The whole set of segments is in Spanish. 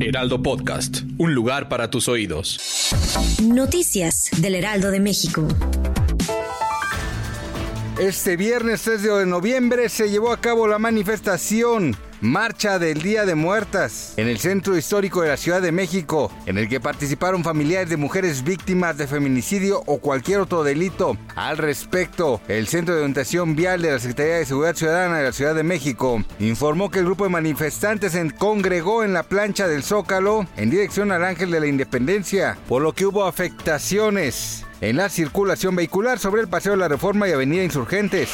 Heraldo Podcast, un lugar para tus oídos. Noticias del Heraldo de México. Este viernes 3 de noviembre se llevó a cabo la manifestación Marcha del Día de Muertas en el Centro Histórico de la Ciudad de México, en el que participaron familiares de mujeres víctimas de feminicidio o cualquier otro delito. Al respecto, el Centro de Orientación Vial de la Secretaría de Seguridad Ciudadana de la Ciudad de México informó que el grupo de manifestantes se congregó en la plancha del Zócalo en dirección al Ángel de la Independencia, por lo que hubo afectaciones en la circulación vehicular sobre el Paseo de la Reforma y Avenida Insurgentes.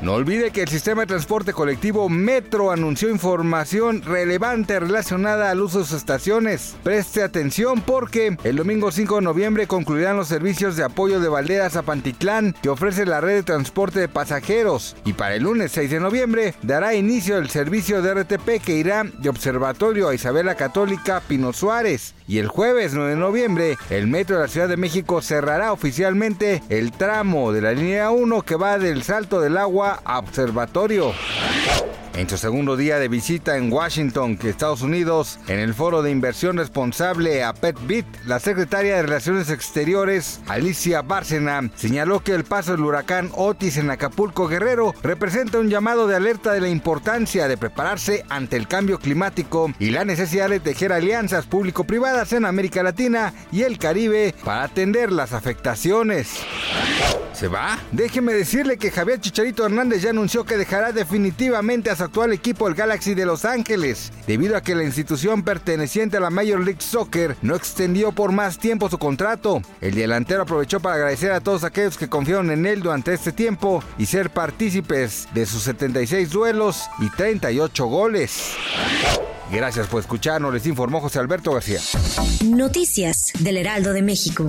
No olvide que el sistema de transporte colectivo Metro anunció información relevante relacionada al uso de sus estaciones. Preste atención porque el domingo 5 de noviembre concluirán los servicios de apoyo de Valderas a Pantitlán que ofrece la red de transporte de pasajeros y para el lunes 6 de noviembre dará inicio el servicio de RTP que irá de Observatorio a Isabela Católica Pino Suárez y el jueves 9 de noviembre el Metro de la Ciudad de México cerrará oficialmente el tramo de la línea 1 que va del Salto del Agua a Observatorio. En su segundo día de visita en Washington, Estados Unidos, en el foro de inversión responsable a PetBit, la secretaria de Relaciones Exteriores, Alicia Bárcena, señaló que el paso del huracán Otis en Acapulco Guerrero representa un llamado de alerta de la importancia de prepararse ante el cambio climático y la necesidad de tejer alianzas público-privadas en América Latina y el Caribe para atender las afectaciones. ¿Se va? Déjeme decirle que Javier Chicharito Hernández ya anunció que dejará definitivamente a su actual equipo el Galaxy de Los Ángeles, debido a que la institución perteneciente a la Major League Soccer no extendió por más tiempo su contrato. El delantero aprovechó para agradecer a todos aquellos que confiaron en él durante este tiempo y ser partícipes de sus 76 duelos y 38 goles. Gracias por escucharnos, les informó José Alberto García. Noticias del Heraldo de México.